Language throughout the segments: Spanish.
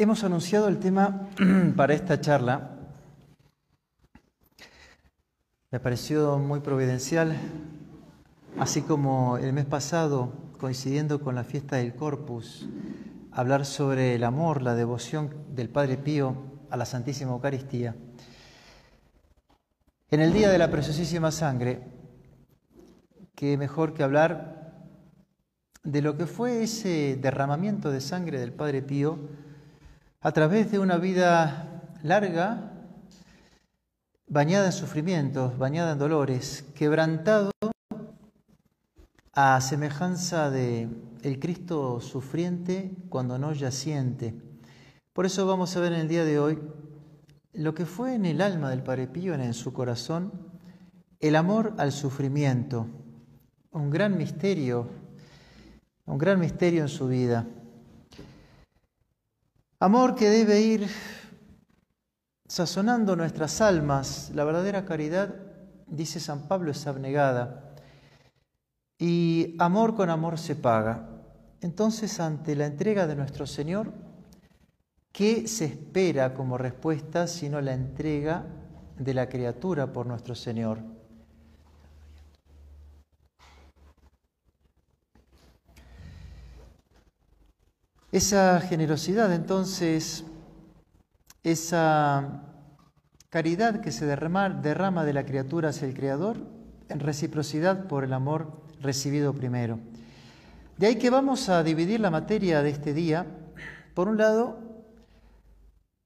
Hemos anunciado el tema para esta charla. Me pareció muy providencial, así como el mes pasado, coincidiendo con la fiesta del Corpus, hablar sobre el amor, la devoción del Padre Pío a la Santísima Eucaristía. En el día de la preciosísima sangre, qué mejor que hablar de lo que fue ese derramamiento de sangre del Padre Pío a través de una vida larga, bañada en sufrimientos, bañada en dolores, quebrantado a semejanza de el Cristo sufriente cuando no yaciente. Por eso vamos a ver en el día de hoy lo que fue en el alma del Padre Pío, en su corazón, el amor al sufrimiento, un gran misterio, un gran misterio en su vida. Amor que debe ir sazonando nuestras almas. La verdadera caridad, dice San Pablo, es abnegada. Y amor con amor se paga. Entonces, ante la entrega de nuestro Señor, ¿qué se espera como respuesta sino la entrega de la criatura por nuestro Señor? Esa generosidad, entonces, esa caridad que se derrama, derrama, de la criatura hacia el Creador, en reciprocidad por el amor recibido primero. De ahí que vamos a dividir la materia de este día, por un lado,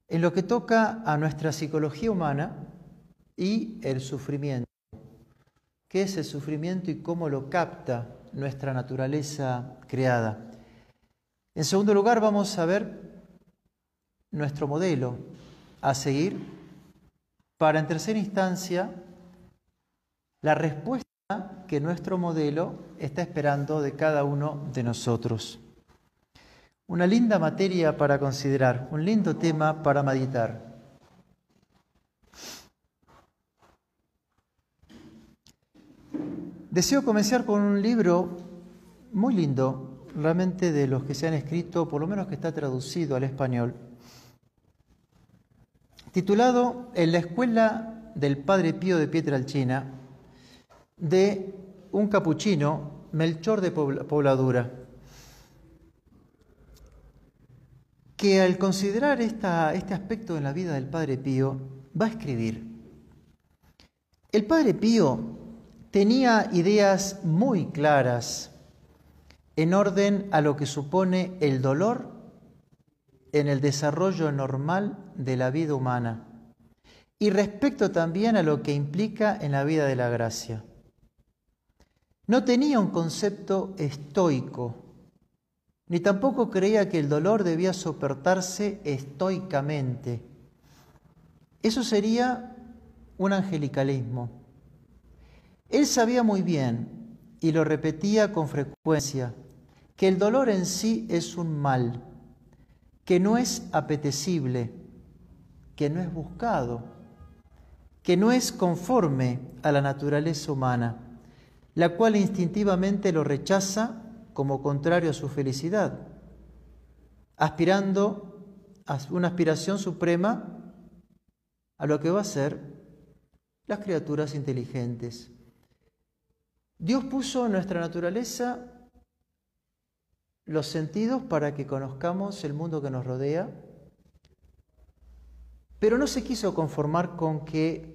en lo que toca a nuestra psicología humana y el sufrimiento. ¿Qué es el sufrimiento y cómo lo capta nuestra naturaleza creada? En segundo lugar, vamos a ver nuestro modelo a seguir para, en tercera instancia, la respuesta que nuestro modelo está esperando de cada uno de nosotros. Una linda materia para considerar, un lindo tema para meditar. Deseo comenzar con un libro muy lindo realmente de los que se han escrito, por lo menos que está traducido al español, titulado En la escuela del Padre Pío de Pietralcina, de un capuchino, Melchor de Pobladura, que al considerar este aspecto en la vida del Padre Pío, va a escribir, el Padre Pío tenía ideas muy claras en orden a lo que supone el dolor en el desarrollo normal de la vida humana y respecto también a lo que implica en la vida de la gracia. No tenía un concepto estoico, ni tampoco creía que el dolor debía soportarse estoicamente. Eso sería un angelicalismo. Él sabía muy bien, y lo repetía con frecuencia, que el dolor en sí es un mal, que no es apetecible, que no es buscado, que no es conforme a la naturaleza humana, la cual instintivamente lo rechaza como contrario a su felicidad, aspirando a una aspiración suprema a lo que va a ser las criaturas inteligentes. Dios puso en nuestra naturaleza los sentidos para que conozcamos el mundo que nos rodea, pero no se quiso conformar con que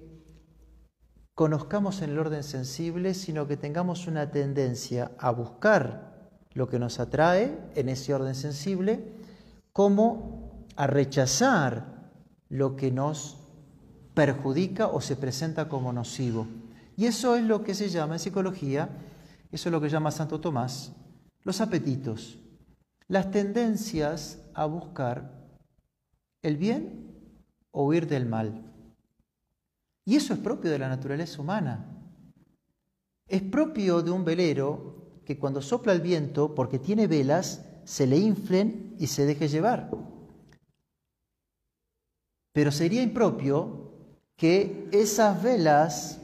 conozcamos en el orden sensible, sino que tengamos una tendencia a buscar lo que nos atrae en ese orden sensible, como a rechazar lo que nos perjudica o se presenta como nocivo. Y eso es lo que se llama en psicología, eso es lo que llama Santo Tomás, los apetitos, las tendencias a buscar el bien o huir del mal. Y eso es propio de la naturaleza humana. Es propio de un velero que cuando sopla el viento, porque tiene velas, se le inflen y se deje llevar. Pero sería impropio que esas velas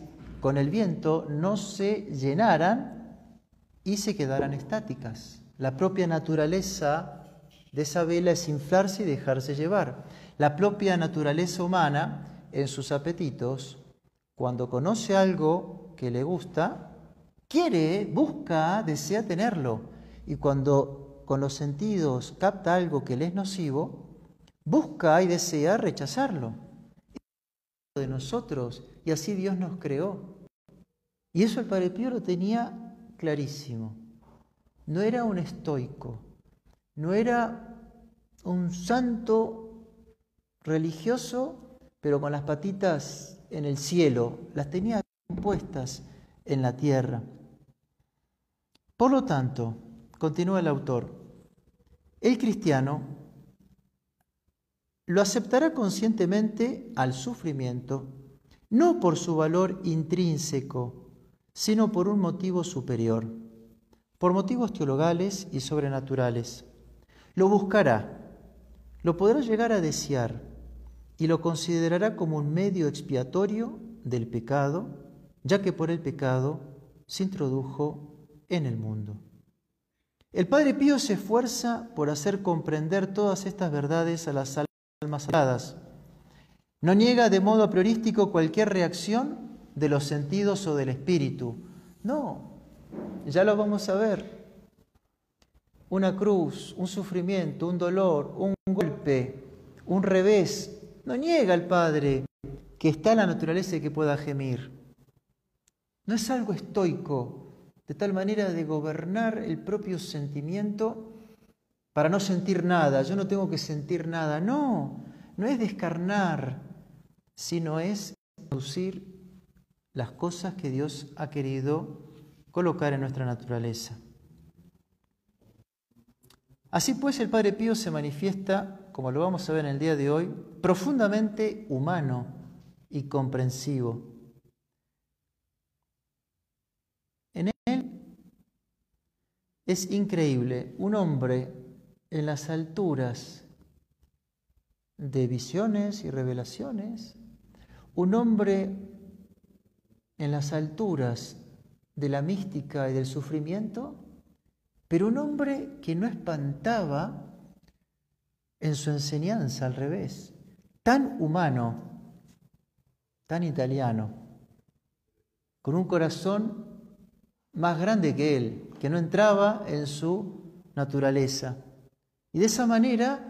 con el viento no se llenaran y se quedaran estáticas. La propia naturaleza de esa vela es inflarse y dejarse llevar. La propia naturaleza humana, en sus apetitos, cuando conoce algo que le gusta, quiere, busca, desea tenerlo. Y cuando con los sentidos capta algo que le es nocivo, busca y desea rechazarlo. De nosotros y así Dios nos creó. Y eso el Padre Pío lo tenía clarísimo. No era un estoico, no era un santo religioso, pero con las patitas en el cielo, las tenía puestas en la tierra. Por lo tanto, continúa el autor, el cristiano lo aceptará conscientemente al sufrimiento, no por su valor intrínseco, sino por un motivo superior, por motivos teologales y sobrenaturales. Lo buscará, lo podrá llegar a desear y lo considerará como un medio expiatorio del pecado, ya que por el pecado se introdujo en el mundo. El Padre Pío se esfuerza por hacer comprender todas estas verdades a las almas aladas. No niega de modo a priorístico cualquier reacción de los sentidos o del espíritu. No, ya lo vamos a ver. Una cruz, un sufrimiento, un dolor, un golpe, un revés. No niega el Padre que está en la naturaleza y que pueda gemir. No es algo estoico, de tal manera de gobernar el propio sentimiento para no sentir nada. Yo no tengo que sentir nada. No, no es descarnar, sino es producir las cosas que Dios ha querido colocar en nuestra naturaleza. Así pues, el Padre Pío se manifiesta, como lo vamos a ver en el día de hoy, profundamente humano y comprensivo. Es increíble, un hombre en las alturas de visiones y revelaciones, un hombre en las alturas de la mística y del sufrimiento, pero un hombre que no espantaba en su enseñanza al revés, tan humano, tan italiano, con un corazón más grande que él, que no entraba en su naturaleza. Y de esa manera,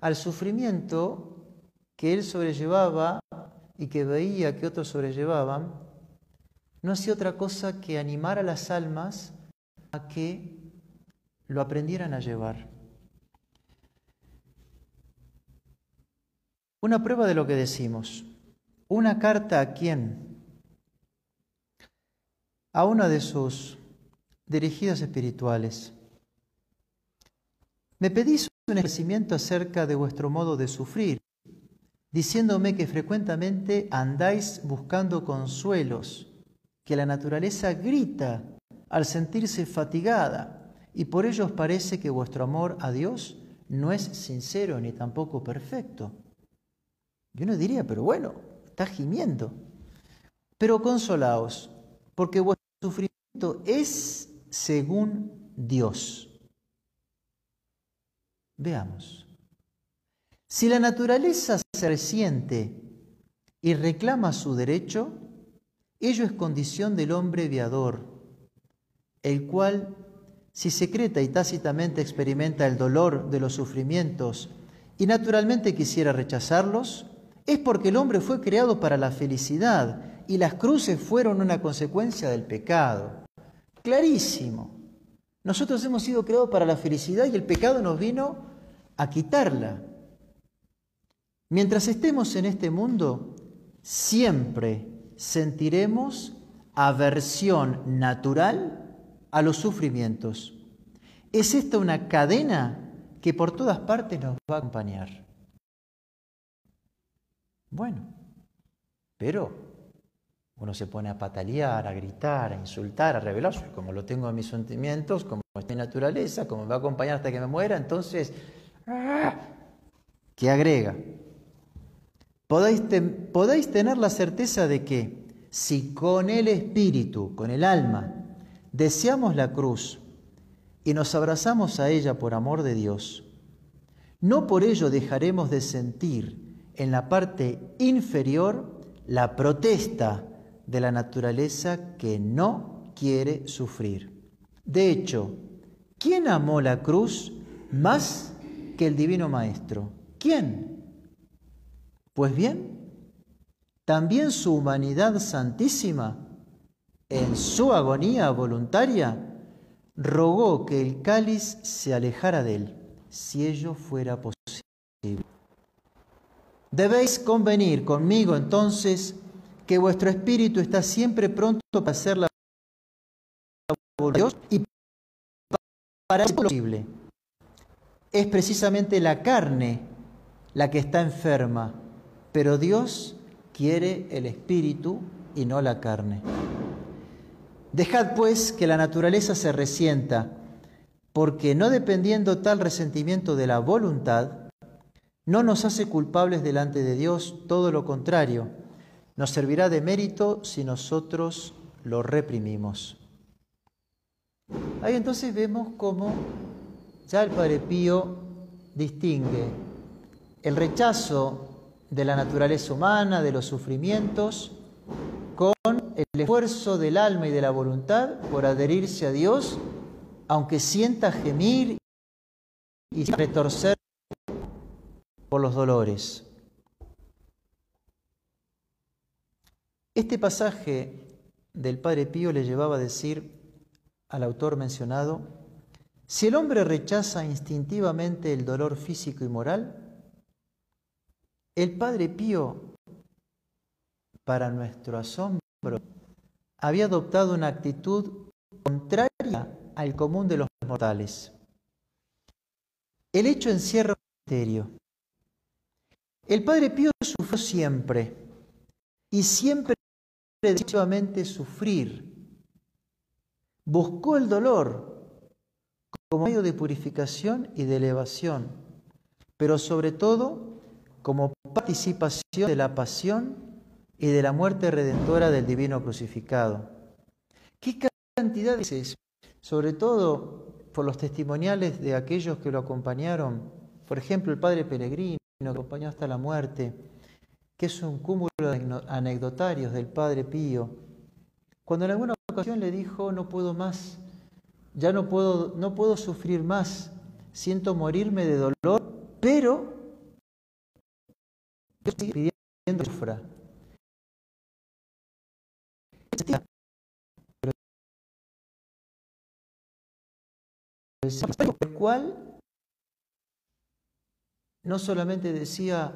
al sufrimiento que él sobrellevaba y que veía que otros sobrellevaban, no hacía otra cosa que animar a las almas a que lo aprendieran a llevar. Una prueba de lo que decimos. Una carta a quién? a una de sus dirigidas espirituales. Me pedís un esclarecimiento acerca de vuestro modo de sufrir, diciéndome que frecuentemente andáis buscando consuelos, que la naturaleza grita al sentirse fatigada, y por ello os parece que vuestro amor a Dios no es sincero ni tampoco perfecto. Yo no diría, pero bueno, está gimiendo. Pero consolaos, porque vuestro sufrimiento es según Dios. Veamos. Si la naturaleza se resiente y reclama su derecho, ello es condición del hombre viador, el cual, si secreta y tácitamente experimenta el dolor de los sufrimientos y naturalmente quisiera rechazarlos, es porque el hombre fue creado para la felicidad y las cruces fueron una consecuencia del pecado. Clarísimo. Nosotros hemos sido creados para la felicidad y el pecado nos vino a quitarla. Mientras estemos en este mundo, siempre sentiremos aversión natural a los sufrimientos. Es esta una cadena que por todas partes nos va a acompañar. Bueno, pero uno se pone a patalear, a gritar, a insultar, a rebelarse, como lo tengo en mis sentimientos, como es mi naturaleza, como me va a acompañar hasta que me muera, entonces. ¿qué agrega? Podéis, tener la certeza de que si con el espíritu, con el alma, deseamos la cruz y nos abrazamos a ella por amor de Dios, No por ello dejaremos de sentir en la parte inferior la protesta de la naturaleza que no quiere sufrir. De hecho, ¿quién amó la cruz más que el Divino Maestro? ¿Quién? Pues bien, también su humanidad santísima, en su agonía voluntaria, rogó que el cáliz se alejara de él, si ello fuera posible. Debéis convenir conmigo entonces que vuestro espíritu está siempre pronto para hacer la voluntad de Dios y para lo posible. Es precisamente la carne la que está enferma, pero Dios quiere el espíritu y no la carne. Dejad pues que la naturaleza se resienta, porque no dependiendo tal resentimiento de la voluntad, no nos hace culpables delante de Dios, todo lo contrario, nos servirá de mérito si nosotros lo reprimimos. Ahí entonces vemos cómo ya el Padre Pío distingue el rechazo de la naturaleza humana, de los sufrimientos, con el esfuerzo del alma y de la voluntad por adherirse a Dios, aunque sienta gemir y retorcer por los dolores. Este pasaje del Padre Pío le llevaba a decir al autor mencionado, si el hombre rechaza instintivamente el dolor físico y moral, el Padre Pío, para nuestro asombro, había adoptado una actitud contraria al común de los mortales. El hecho encierra un misterio. El Padre Pío sufrió siempre y siempre decisivamente sufrir. Buscó el dolor como medio de purificación y de elevación, pero sobre todo como participación de la pasión y de la muerte redentora del divino crucificado. ¿Qué cantidad de veces, sobre todo por los testimoniales de aquellos que lo acompañaron, por ejemplo el padre Pellegrino, que acompañó hasta la muerte, que es un cúmulo de anecdotarios del padre Pío, cuando en alguna ocasión le dijo, no puedo más, ya no puedo, no puedo sufrir más, siento morirme de dolor, pero pidiendo sufra. El cual no solamente decía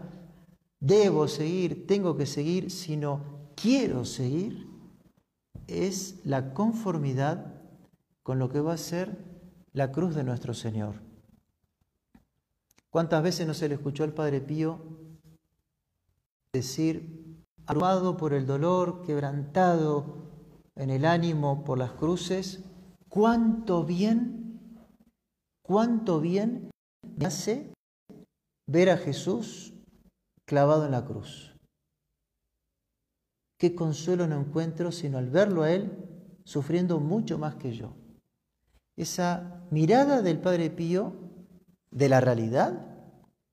debo seguir, tengo que seguir, sino quiero seguir, es la conformidad con lo que va a ser la cruz de nuestro Señor. ¿Cuántas veces no se le escuchó al Padre Pío decir, abrumado por el dolor, quebrantado en el ánimo por las cruces, cuánto bien, cuánto bien me hace ver a Jesús clavado en la cruz. Qué consuelo no encuentro sino al verlo a Él sufriendo mucho más que yo. Esa mirada del Padre Pío de la realidad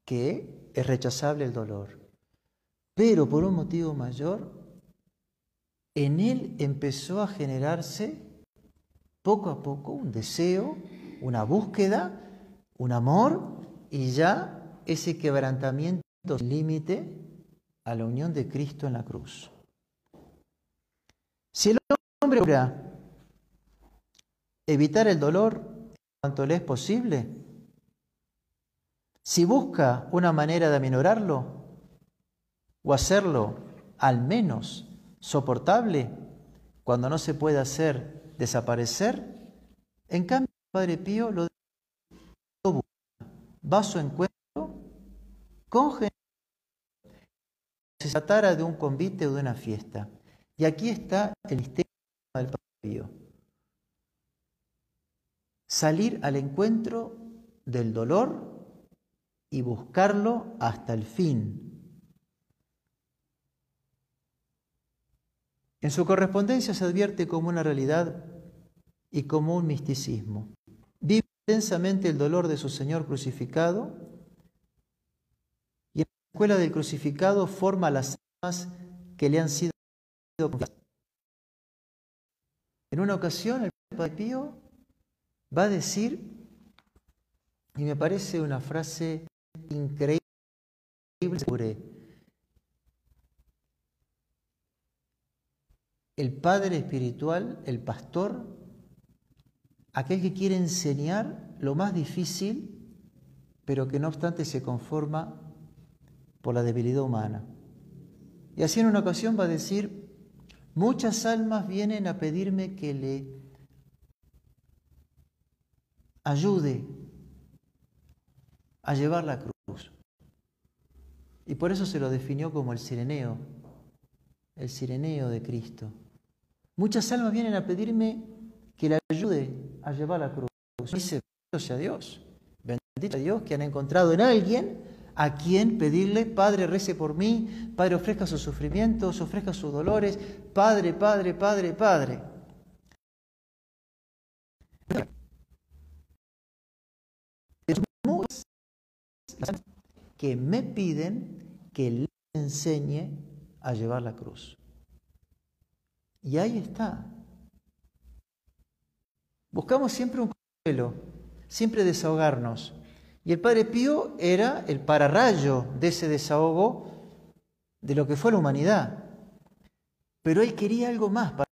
que es rechazable el dolor. Pero por un motivo mayor, en él empezó a generarse poco a poco un deseo, una búsqueda, un amor y ya ese quebrantamiento límite a la unión de Cristo en la cruz. Si el hombre logra evitar el dolor cuanto le es posible, si busca una manera de aminorarlo, o hacerlo al menos soportable cuando no se puede hacer desaparecer. En cambio, el Padre Pío lo va a su encuentro con gente se tratara de un convite o de una fiesta. Y aquí está el misterio del Padre Pío. Salir al encuentro del dolor y buscarlo hasta el fin, En su correspondencia se advierte como una realidad y como un misticismo. Vive intensamente el dolor de su Señor crucificado, escuela del crucificado forma las almas que le han sido En una ocasión el Padre Pío va a decir, y me parece una frase increíble, el padre espiritual, el pastor, aquel que quiere enseñar lo más difícil, pero que no obstante se conforma por la debilidad humana. Y así en una ocasión va a decir, muchas almas vienen a pedirme que le ayude a llevar la cruz. Y por eso se lo definió como el sireneo, el sireneo de Cristo. Muchas almas vienen a pedirme que le ayude a llevar la cruz. Dice, bendito sea Dios, bendito sea Dios que han encontrado en alguien a quien pedirle, Padre, rece por mí, Padre, ofrezca sus sufrimientos, ofrezca sus dolores, Padre, Padre, Padre, Padre. que me piden que les enseñe a llevar la cruz. Y ahí está. Buscamos siempre un consuelo, siempre desahogarnos. Y el Padre Pío era el pararrayo de ese desahogo de lo que fue la humanidad. Pero él quería algo más para,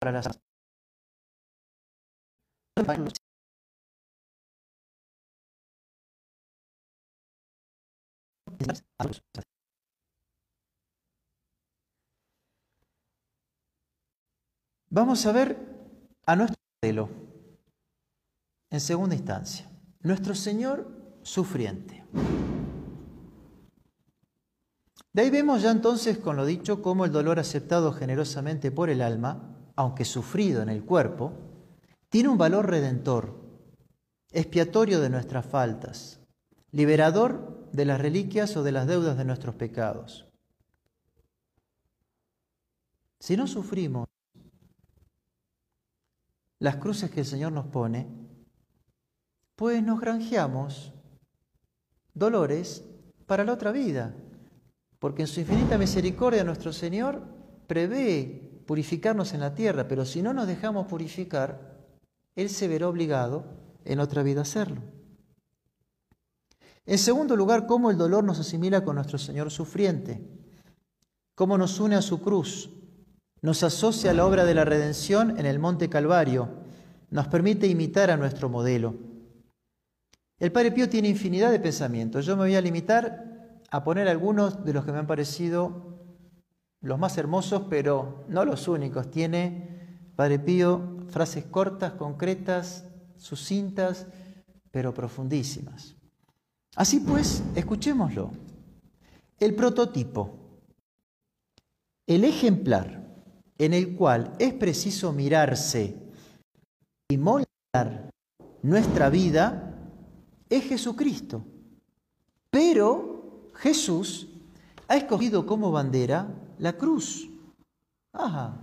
para las Vamos a ver a nuestro modelo en segunda instancia. Nuestro Señor sufriente. De ahí vemos ya entonces, con lo dicho, cómo el dolor aceptado generosamente por el alma, aunque sufrido en el cuerpo, tiene un valor redentor, expiatorio de nuestras faltas, liberador de las reliquias o de las deudas de nuestros pecados. Si no sufrimos las cruces que el Señor nos pone, pues nos granjeamos dolores para la otra vida, porque en su infinita misericordia nuestro Señor prevé purificarnos en la tierra, pero si no nos dejamos purificar, Él se verá obligado en otra vida a hacerlo. En segundo lugar, cómo el dolor nos asimila con nuestro Señor sufriente, cómo nos une a su cruz, nos asocia a la obra de la redención en el Monte Calvario, nos permite imitar a nuestro modelo. El Padre Pío tiene infinidad de pensamientos. Yo me voy a limitar a poner algunos de los que me han parecido los más hermosos, pero no los únicos. Tiene, Padre Pío, frases cortas, concretas, sucintas, pero profundísimas. Así pues, escuchémoslo. El prototipo, el ejemplar en el cual es preciso mirarse y moldear nuestra vida es Jesucristo. Pero Jesús ha escogido como bandera la cruz. Ajá.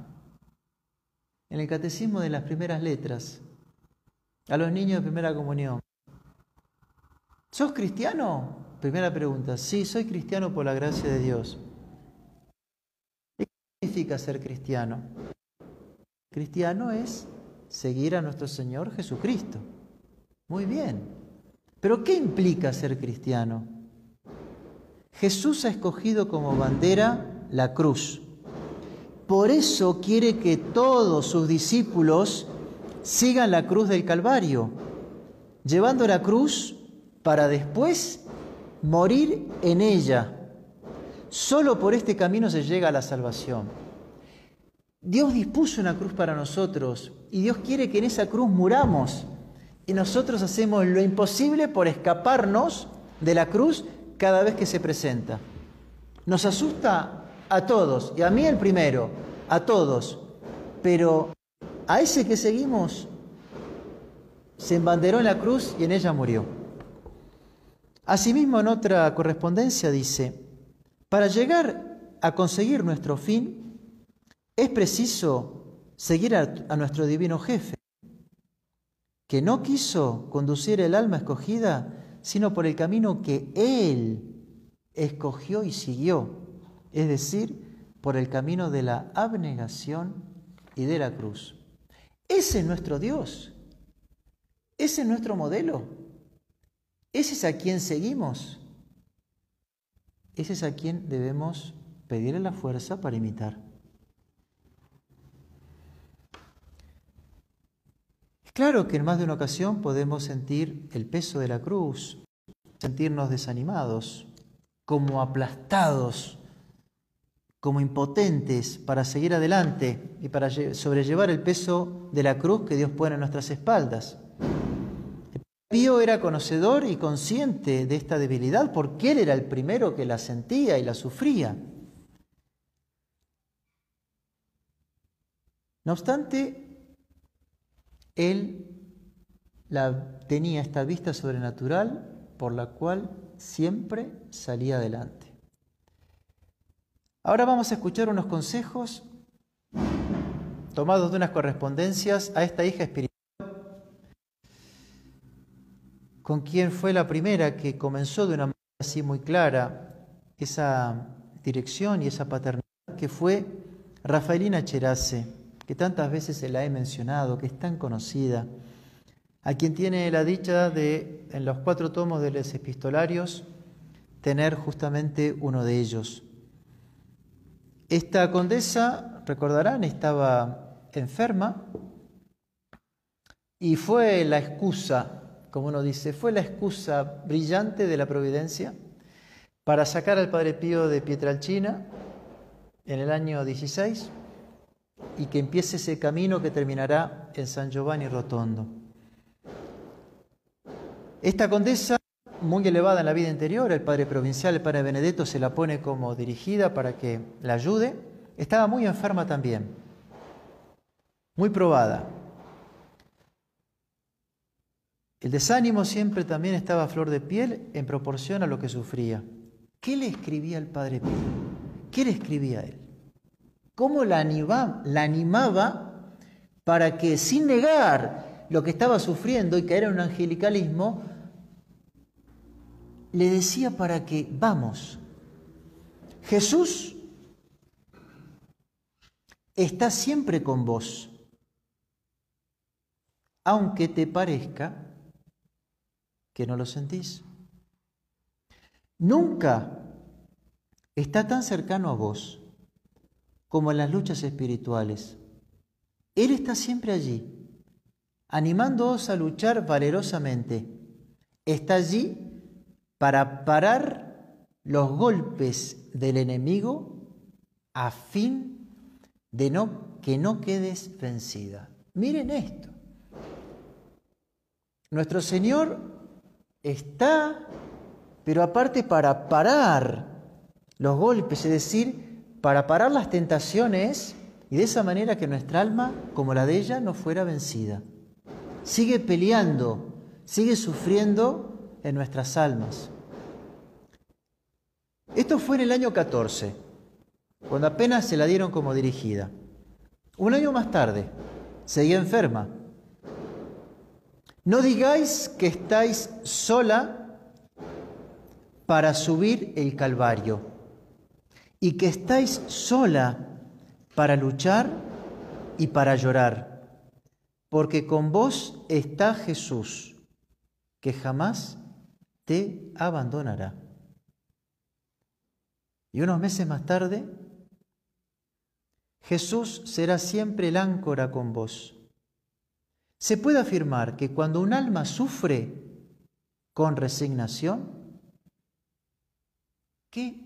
En el catecismo de las primeras letras, a los niños de primera comunión. ¿Sos cristiano? Primera pregunta. Sí, soy cristiano por la gracia de Dios. ¿Qué significa ser cristiano? Cristiano es seguir a nuestro Señor Jesucristo. Muy bien. Pero ¿qué implica ser cristiano? Jesús ha escogido como bandera la cruz. Por eso quiere que todos sus discípulos sigan la cruz del Calvario, llevando la cruz para después morir en ella. Solo por este camino se llega a la salvación. Dios dispuso una cruz para nosotros y Dios quiere que en esa cruz muramos y nosotros hacemos lo imposible por escaparnos de la cruz cada vez que se presenta. Nos asusta a todos, y a mí el primero, a todos, pero a ese que seguimos se embanderó en la cruz y en ella murió. Asimismo, en otra correspondencia dice, para llegar a conseguir nuestro fin, es preciso seguir a, nuestro divino jefe que no quiso conducir el alma escogida, sino por el camino que Él escogió y siguió, es decir, por el camino de la abnegación y de la cruz. Ese es nuestro Dios, ese es nuestro modelo, ese es a quien seguimos, ese es a quien debemos pedirle la fuerza para imitar. Claro que en más de una ocasión podemos sentir el peso de la cruz, sentirnos desanimados, como aplastados, como impotentes para seguir adelante y para sobrellevar el peso de la cruz que Dios pone en nuestras espaldas. Pío era conocedor y consciente de esta debilidad porque él era el primero que la sentía y la sufría. No obstante, él la, tenía esta vista sobrenatural por la cual siempre salía adelante. Ahora vamos a escuchar unos consejos tomados de unas correspondencias a esta hija espiritual, con quien fue la primera que comenzó de una manera así muy clara esa dirección y esa paternidad, que fue Rafaelina Cherace que tantas veces se la he mencionado, que es tan conocida, a quien tiene la dicha de, en los cuatro tomos de los epistolarios, tener justamente uno de ellos. Esta condesa, recordarán, estaba enferma y fue la excusa, como uno dice, fue la excusa brillante de la providencia para sacar al Padre Pío de Pietralcina en el año 16 y que empiece ese camino que terminará en San Giovanni Rotondo. Esta condesa, muy elevada en la vida interior, el padre provincial, el padre Benedetto, se la pone como dirigida para que la ayude, estaba muy enferma también, muy probada. El desánimo siempre también estaba a flor de piel en proporción a lo que sufría. ¿Qué le escribía el padre Pío? ¿Qué le escribía a él? cómo la animaba, para que sin negar lo que estaba sufriendo y caer en un angelicalismo, le decía para que vamos. Jesús está siempre con vos, aunque te parezca que no lo sentís. Nunca está tan cercano a vos como en las luchas espirituales. Él está siempre allí, animándoos a luchar valerosamente. Está allí para parar los golpes del enemigo a fin de no, que no quedes vencida. Miren esto. Nuestro Señor está, pero aparte para parar los golpes, es decir, para parar las tentaciones y de esa manera que nuestra alma, como la de ella, no fuera vencida. Sigue peleando, sigue sufriendo en nuestras almas. Esto fue en el año 14, cuando apenas se la dieron como dirigida. Un año más tarde, seguía enferma. No digáis que estáis sola para subir el Calvario y que estáis sola para luchar y para llorar, porque con vos está Jesús, que jamás te abandonará. Y unos meses más tarde, Jesús será siempre el áncora con vos. Se puede afirmar que cuando un alma sufre con resignación, ¿qué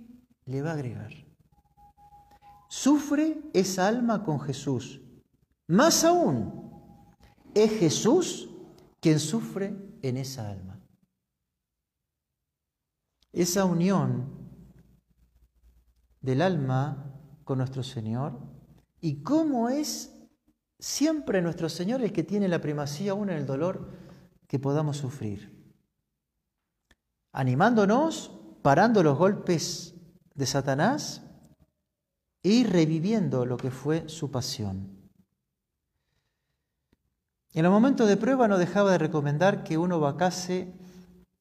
le va a agregar? Sufre esa alma con Jesús. Más aún, es Jesús quien sufre en esa alma. Esa unión del alma con nuestro Señor y cómo es siempre nuestro Señor el que tiene la primacía aún en el dolor que podamos sufrir. Animándonos, parando los golpes de Satanás y reviviendo lo que fue su pasión. En los momentos de prueba no dejaba de recomendar que uno vacase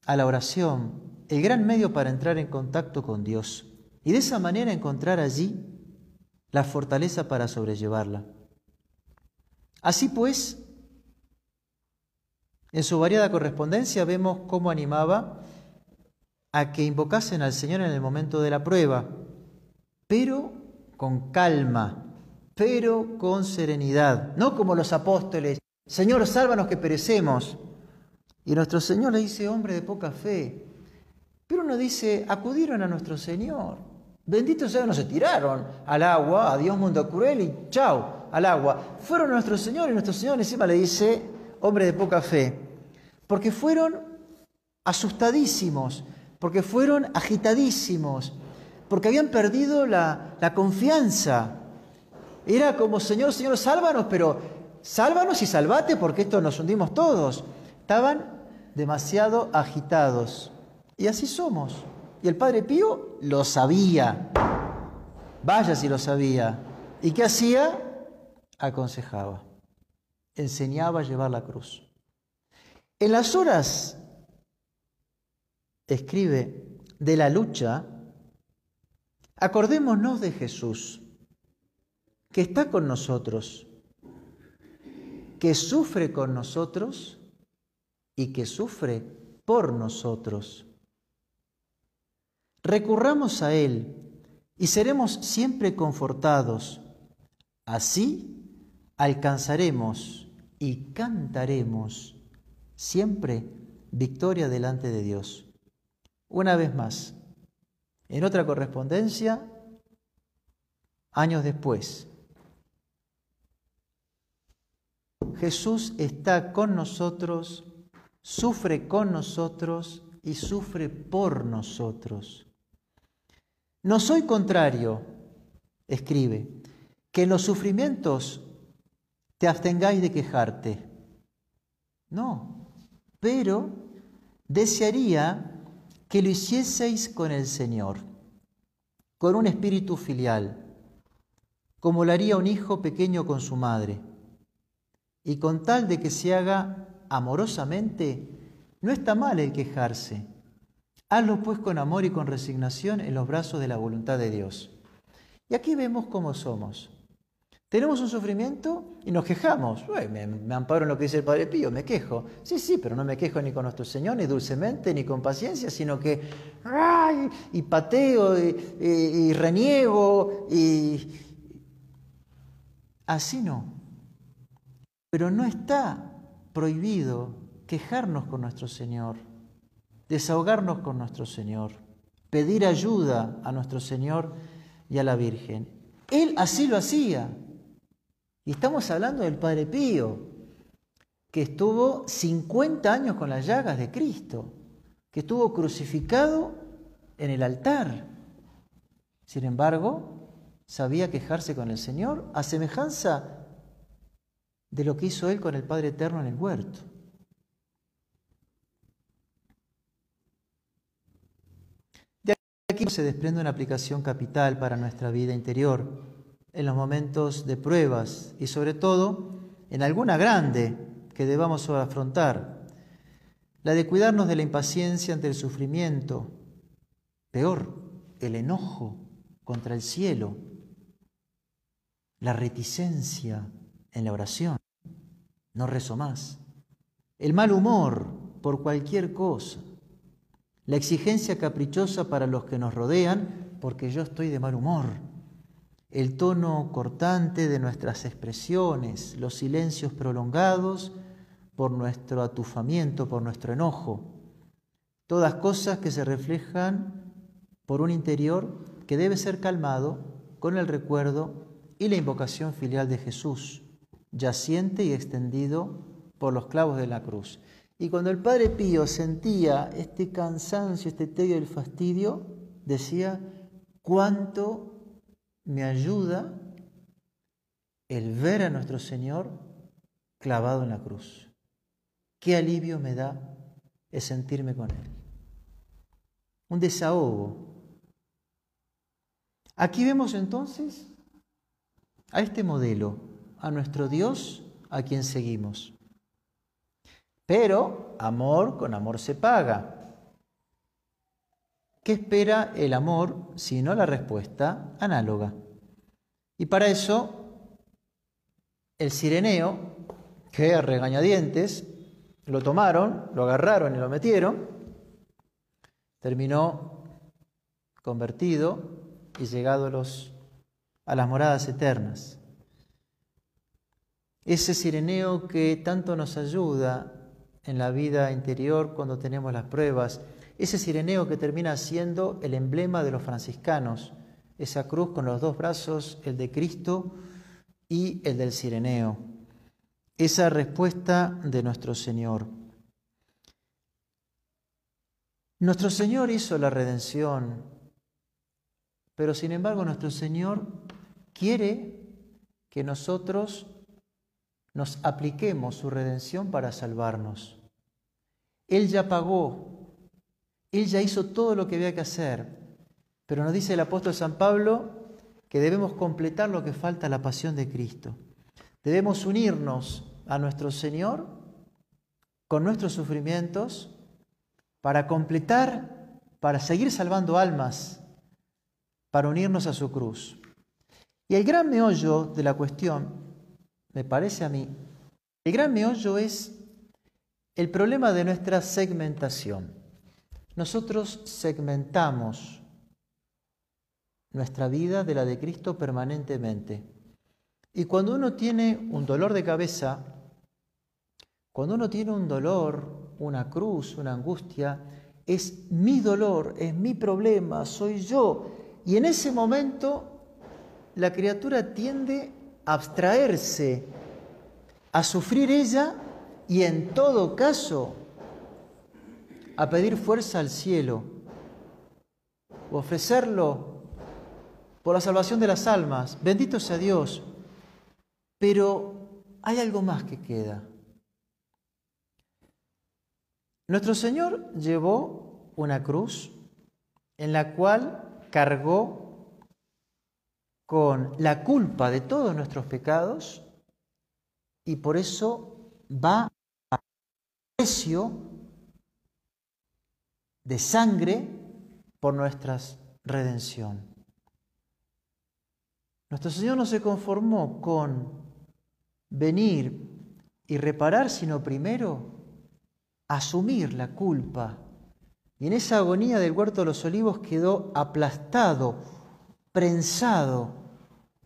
a la oración el gran medio para entrar en contacto con Dios y de esa manera encontrar allí la fortaleza para sobrellevarla. Así pues, en su variada correspondencia vemos cómo animaba a que invocasen al Señor en el momento de la prueba, pero con calma, pero con serenidad, no como los apóstoles, Señor, sálvanos que perecemos. Y nuestro Señor le dice, hombre de poca fe. Pero uno dice, acudieron a nuestro Señor. Bendito sea, no se tiraron al agua, a Dios mundo cruel y chao, al agua. Fueron a nuestro Señor y nuestro Señor encima le dice, hombre de poca fe. Porque fueron asustadísimos, porque fueron agitadísimos, porque habían perdido la, la confianza. Era como, Señor, Señor, sálvanos, pero sálvanos y salvate porque esto nos hundimos todos. Estaban demasiado agitados. Y así somos. Y el Padre Pío lo sabía. Vaya si lo sabía. ¿Y qué hacía? Aconsejaba. Enseñaba a llevar la cruz. En las horas, escribe, de la lucha, acordémonos de Jesús, que está con nosotros, que sufre con nosotros y que sufre por nosotros. Recurramos a Él y seremos siempre confortados. Así alcanzaremos y cantaremos siempre victoria delante de Dios. Una vez más, en otra correspondencia, años después, Jesús está con nosotros, sufre con nosotros y sufre por nosotros. No soy contrario, escribe, que los sufrimientos te abstengáis de quejarte. No, pero desearía que lo hicieseis con el Señor, con un espíritu filial, como lo haría un hijo pequeño con su madre. Y con tal de que se haga amorosamente, no está mal el quejarse. Hazlo pues con amor y con resignación en los brazos de la voluntad de Dios. Y aquí vemos cómo somos. Tenemos un sufrimiento y nos quejamos. me, amparo en lo que dice el Padre Pío, me quejo. Sí, sí, pero no me quejo ni con nuestro Señor, ni dulcemente, ni con paciencia, sino que ¡ay! y pateo y, reniego y así no. Pero no está prohibido quejarnos con nuestro Señor, desahogarnos con nuestro Señor, pedir ayuda a nuestro Señor y a la Virgen. Él así lo hacía. Y estamos hablando del Padre Pío, que estuvo 50 años con las llagas de Cristo, que estuvo crucificado en el altar. Sin embargo, sabía quejarse con el Señor a semejanza de lo que hizo él con el Padre Eterno en el huerto. De aquí se desprende una aplicación capital para nuestra vida interior en los momentos de pruebas y sobre todo en alguna grande que debamos afrontar, la de cuidarnos de la impaciencia ante el sufrimiento, peor, el enojo contra el cielo, la reticencia en la oración, no rezo más, el mal humor por cualquier cosa, la exigencia caprichosa para los que nos rodean porque yo estoy de mal humor el tono cortante de nuestras expresiones, los silencios prolongados por nuestro atufamiento, por nuestro enojo, todas cosas que se reflejan por un interior que debe ser calmado con el recuerdo y la invocación filial de Jesús, yaciente y extendido por los clavos de la cruz. Y cuando el Padre Pío sentía este cansancio, este tedio y el fastidio, decía, cuánto me ayuda el ver a nuestro Señor clavado en la cruz. Qué alivio me da es sentirme con Él. Un desahogo. Aquí vemos entonces a este modelo, a nuestro Dios a quien seguimos. Pero amor con amor se paga. ¿Qué espera el amor sino la respuesta análoga? Y para eso, el sireneo, que a regañadientes, lo tomaron, lo agarraron y lo metieron, terminó convertido y llegado los, a las moradas eternas. Ese sireneo que tanto nos ayuda en la vida interior cuando tenemos las pruebas, ese sireneo que termina siendo el emblema de los franciscanos, esa cruz con los dos brazos, el de Cristo y el del sireneo, esa respuesta de nuestro Señor. Nuestro Señor hizo la redención, pero sin embargo nuestro Señor quiere que nosotros nos apliquemos su redención para salvarnos. Él ya pagó él ya hizo todo lo que había que hacer, pero nos dice el apóstol San Pablo que debemos completar lo que falta a la pasión de Cristo. Debemos unirnos a nuestro Señor con nuestros sufrimientos para completar, para seguir salvando almas, para unirnos a su cruz. Y el gran meollo de la cuestión, me parece a mí, el gran meollo es el problema de nuestra segmentación nosotros segmentamos nuestra vida de la de Cristo permanentemente. Y cuando uno tiene un dolor de cabeza, cuando uno tiene un dolor, una cruz, una angustia, es mi dolor, es mi problema, soy yo. Y en ese momento la criatura tiende a abstraerse, a sufrir ella y en todo caso a pedir fuerza al cielo o ofrecerlo por la salvación de las almas. Bendito sea Dios. Pero hay algo más que queda. Nuestro Señor llevó una cruz en la cual cargó con la culpa de todos nuestros pecados y por eso va a precio de sangre por nuestra redención. Nuestro Señor no se conformó con venir y reparar, sino primero asumir la culpa. Y en esa agonía del huerto de los olivos quedó aplastado, prensado,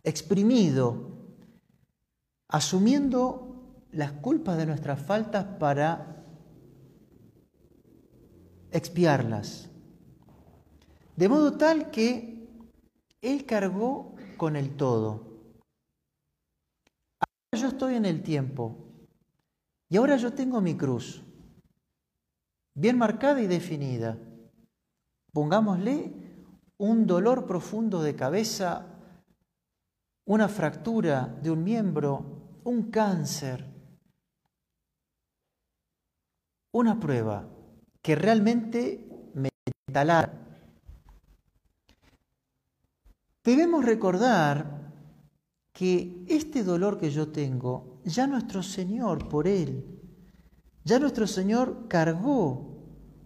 exprimido, asumiendo las culpas de nuestras faltas para expiarlas. De modo tal que Él cargó con el todo. Ahora yo estoy en el tiempo y ahora yo tengo mi cruz, bien marcada y definida. Pongámosle un dolor profundo de cabeza, una fractura de un miembro, un cáncer, una prueba que realmente me talara. Debemos recordar que este dolor que yo tengo, ya nuestro Señor por Él, ya nuestro Señor cargó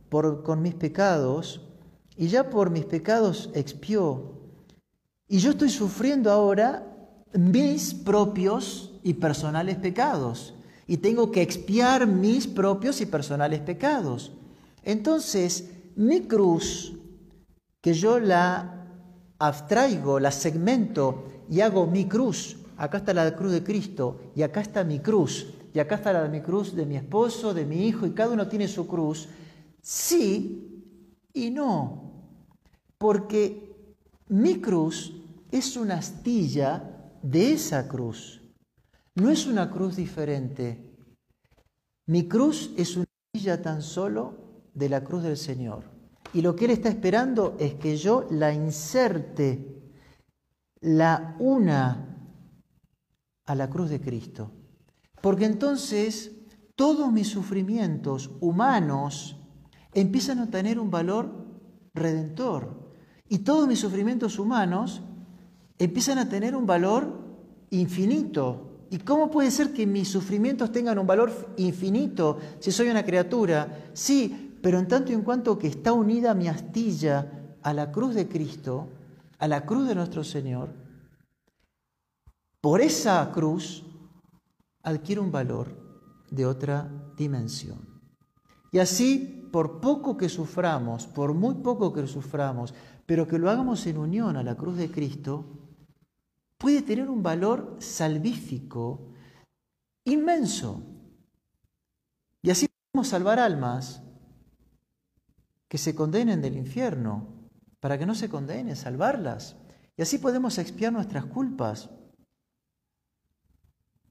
por, con mis pecados y ya por mis pecados expió. Y yo estoy sufriendo ahora mis propios y personales pecados. Y tengo que expiar mis propios y personales pecados. Entonces, mi cruz, que yo la abstraigo, la segmento y hago mi cruz, acá está la cruz de Cristo y acá está mi cruz, y acá está la mi cruz de mi esposo, de mi hijo, y cada uno tiene su cruz, sí y no, porque mi cruz es una astilla de esa cruz, no es una cruz diferente. Mi cruz es una astilla tan solo de la cruz del Señor. Y lo que Él está esperando es que yo la inserte, la una a la cruz de Cristo. Porque entonces todos mis sufrimientos humanos empiezan a tener un valor redentor. Y todos mis sufrimientos humanos empiezan a tener un valor infinito. ¿Y cómo puede ser que mis sufrimientos tengan un valor infinito si soy una criatura? Sí, pero en tanto y en cuanto que está unida mi astilla a la cruz de Cristo, a la cruz de nuestro Señor, por esa cruz adquiere un valor de otra dimensión. Y así, por poco que suframos, por muy poco que suframos, pero que lo hagamos en unión a la cruz de Cristo, puede tener un valor salvífico inmenso. Y así podemos salvar almas que se condenen del infierno, para que no se condenen, salvarlas. Y así podemos expiar nuestras culpas.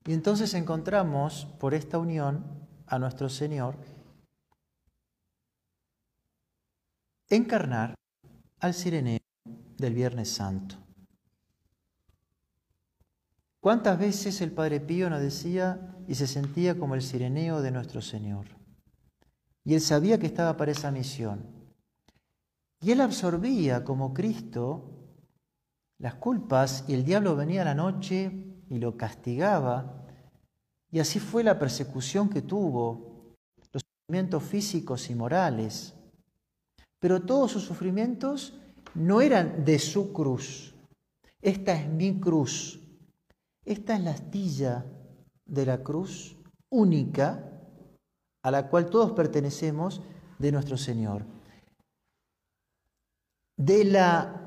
Y entonces encontramos por esta unión a nuestro Señor encarnar al sireneo del Viernes Santo. ¿Cuántas veces el Padre Pío nos decía y se sentía como el sireneo de nuestro Señor? Y él sabía que estaba para esa misión. Y él absorbía como Cristo las culpas y el diablo venía a la noche y lo castigaba. Y así fue la persecución que tuvo, los sufrimientos físicos y morales. Pero todos sus sufrimientos no eran de su cruz. Esta es mi cruz. Esta es la astilla de la cruz única a la cual todos pertenecemos de nuestro Señor. De la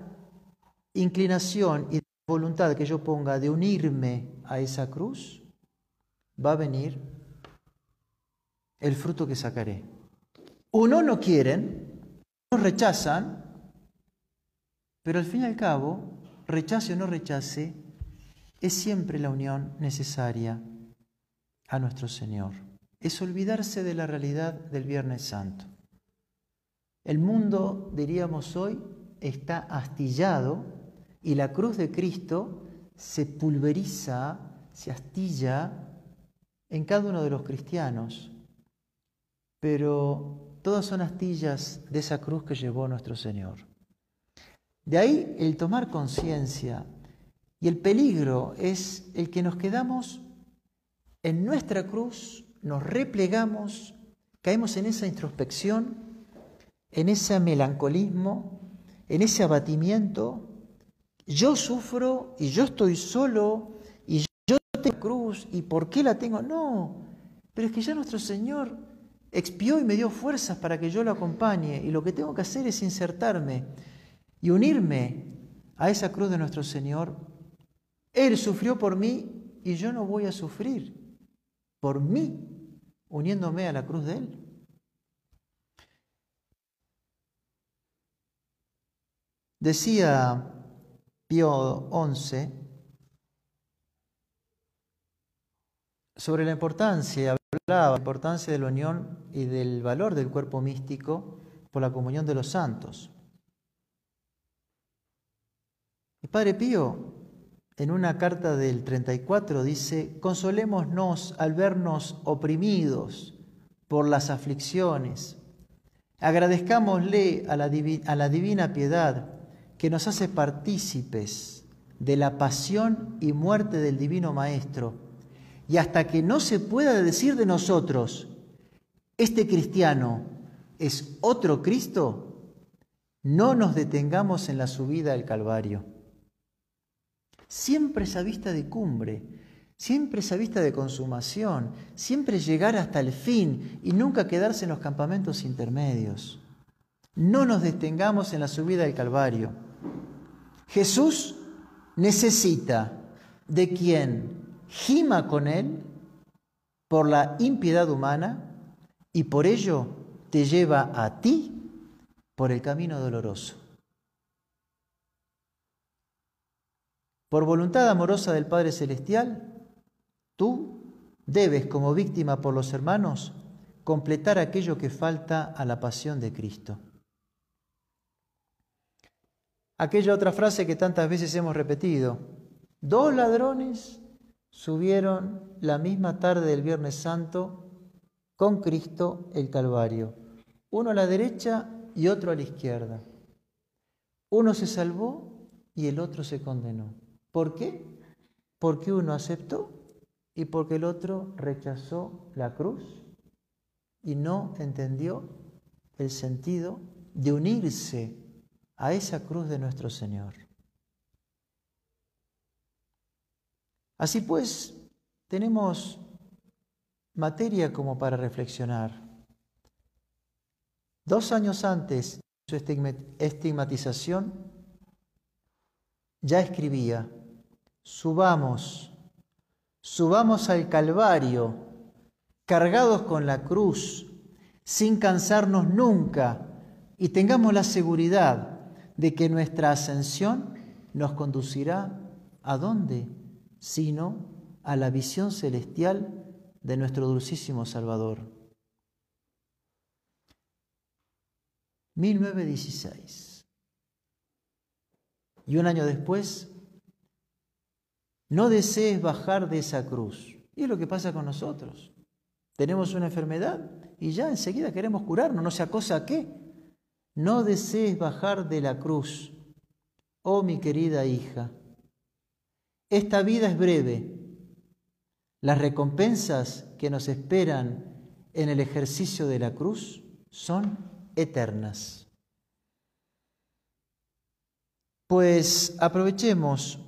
inclinación y voluntad que yo ponga de unirme a esa cruz, va a venir el fruto que sacaré. Uno no quieren, no rechazan, pero al fin y al cabo, rechace o no rechace, es siempre la unión necesaria a nuestro Señor. Es olvidarse de la realidad del Viernes Santo. El mundo, diríamos hoy, está astillado y la cruz de Cristo se pulveriza, se astilla en cada uno de los cristianos. Pero todas son astillas de esa cruz que llevó nuestro Señor. De ahí el tomar conciencia y el peligro es el que nos quedamos en nuestra cruz, nos replegamos, caemos en esa introspección, en ese melancolismo, en ese abatimiento. Yo sufro y yo estoy solo y yo tengo cruz y ¿por qué la tengo? No, pero es que ya nuestro Señor expió y me dio fuerzas para que yo lo acompañe y lo que tengo que hacer es insertarme y unirme a esa cruz de nuestro Señor él sufrió por mí y yo no voy a sufrir por mí uniéndome a la cruz de Él. Decía Pío XI sobre la importancia, hablaba de la importancia de la unión y del valor del cuerpo místico por la comunión de los santos. El Padre Pío en una carta del 34 dice, consolémonos al vernos oprimidos por las aflicciones. Agradezcámosle a la, a la divina piedad que nos hace partícipes de la pasión y muerte del Divino Maestro. Y hasta que no se pueda decir de nosotros, este cristiano es otro Cristo, no nos detengamos en la subida al Calvario siempre esa vista de cumbre, siempre esa vista de consumación, siempre llegar hasta el fin y nunca quedarse en los campamentos intermedios. No nos detengamos en la subida del Calvario. Jesús necesita de quien gima con él por la impiedad humana y por ello te lleva a ti por el camino doloroso. Por voluntad amorosa del Padre Celestial, tú debes, como víctima por los hermanos, completar aquello que falta a la pasión de Cristo. Aquella otra frase que tantas veces hemos repetido, dos ladrones subieron la misma tarde del Viernes Santo con Cristo el Calvario, uno a la derecha y otro a la izquierda. Uno se salvó y el otro se condenó. ¿Por qué? Porque uno aceptó y porque el otro rechazó la cruz y no entendió el sentido de unirse a esa cruz de nuestro Señor. Así pues, tenemos materia como para reflexionar. Dos años antes de su estigmatización, ya escribía, subamos, subamos al Calvario, cargados con la cruz, sin cansarnos nunca, y tengamos la seguridad de que nuestra ascensión nos conducirá a dónde, sino a la visión celestial de nuestro dulcísimo Salvador. 1916. Y un año después, no desees bajar de esa cruz. Y es lo que pasa con nosotros. Tenemos una enfermedad y ya enseguida queremos curarnos, no sea cosa qué. No desees bajar de la cruz, oh mi querida hija. Esta vida es breve. Las recompensas que nos esperan en el ejercicio de la cruz son eternas. Pues aprovechemos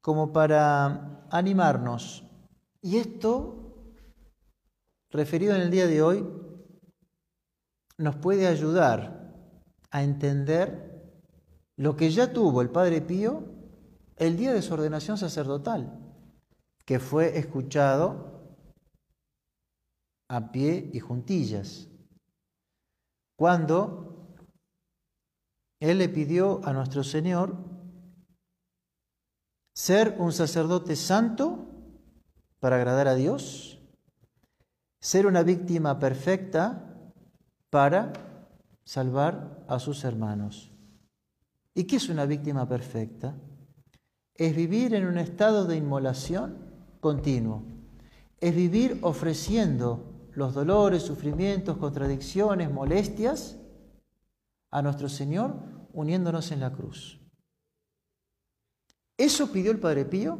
como para animarnos. Y esto, referido en el día de hoy, nos puede ayudar a entender lo que ya tuvo el Padre Pío el día de su ordenación sacerdotal, que fue escuchado a pie y juntillas cuando Él le pidió a nuestro Señor ser un sacerdote santo para agradar a Dios, ser una víctima perfecta para salvar a sus hermanos. ¿Y qué es una víctima perfecta? Es vivir en un estado de inmolación continuo. Es vivir ofreciendo los dolores, sufrimientos, contradicciones, molestias a nuestro Señor uniéndonos en la cruz. Eso pidió el Padre Pío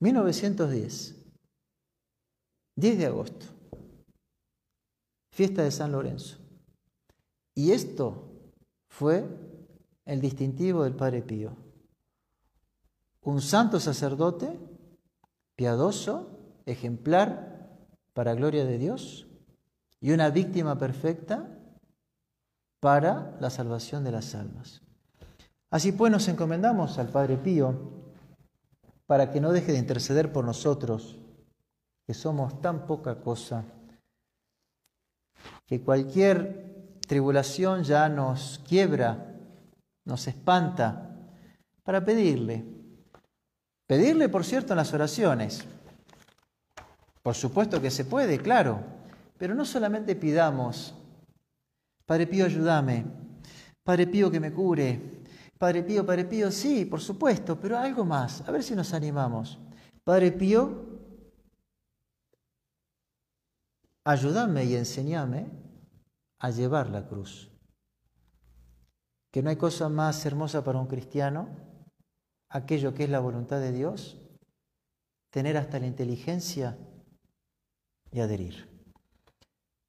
1910, 10 de agosto, fiesta de San Lorenzo. Y esto fue el distintivo del Padre Pío. Un santo sacerdote, piadoso, ejemplar, para gloria de Dios y una víctima perfecta para la salvación de las almas. Así pues nos encomendamos al Padre Pío para que no deje de interceder por nosotros, que somos tan poca cosa, que cualquier tribulación ya nos quiebra, nos espanta, para pedirle. Pedirle, por cierto, en las oraciones, por supuesto que se puede, claro, pero no solamente pidamos, Padre Pío, ayúdame, Padre Pío, que me cure, Padre Pío, Padre Pío, sí, por supuesto, pero algo más, a ver si nos animamos. Padre Pío, ayúdame y enséñame a llevar la cruz. Que no hay cosa más hermosa para un cristiano, aquello que es la voluntad de Dios, tener hasta la inteligencia y adherir.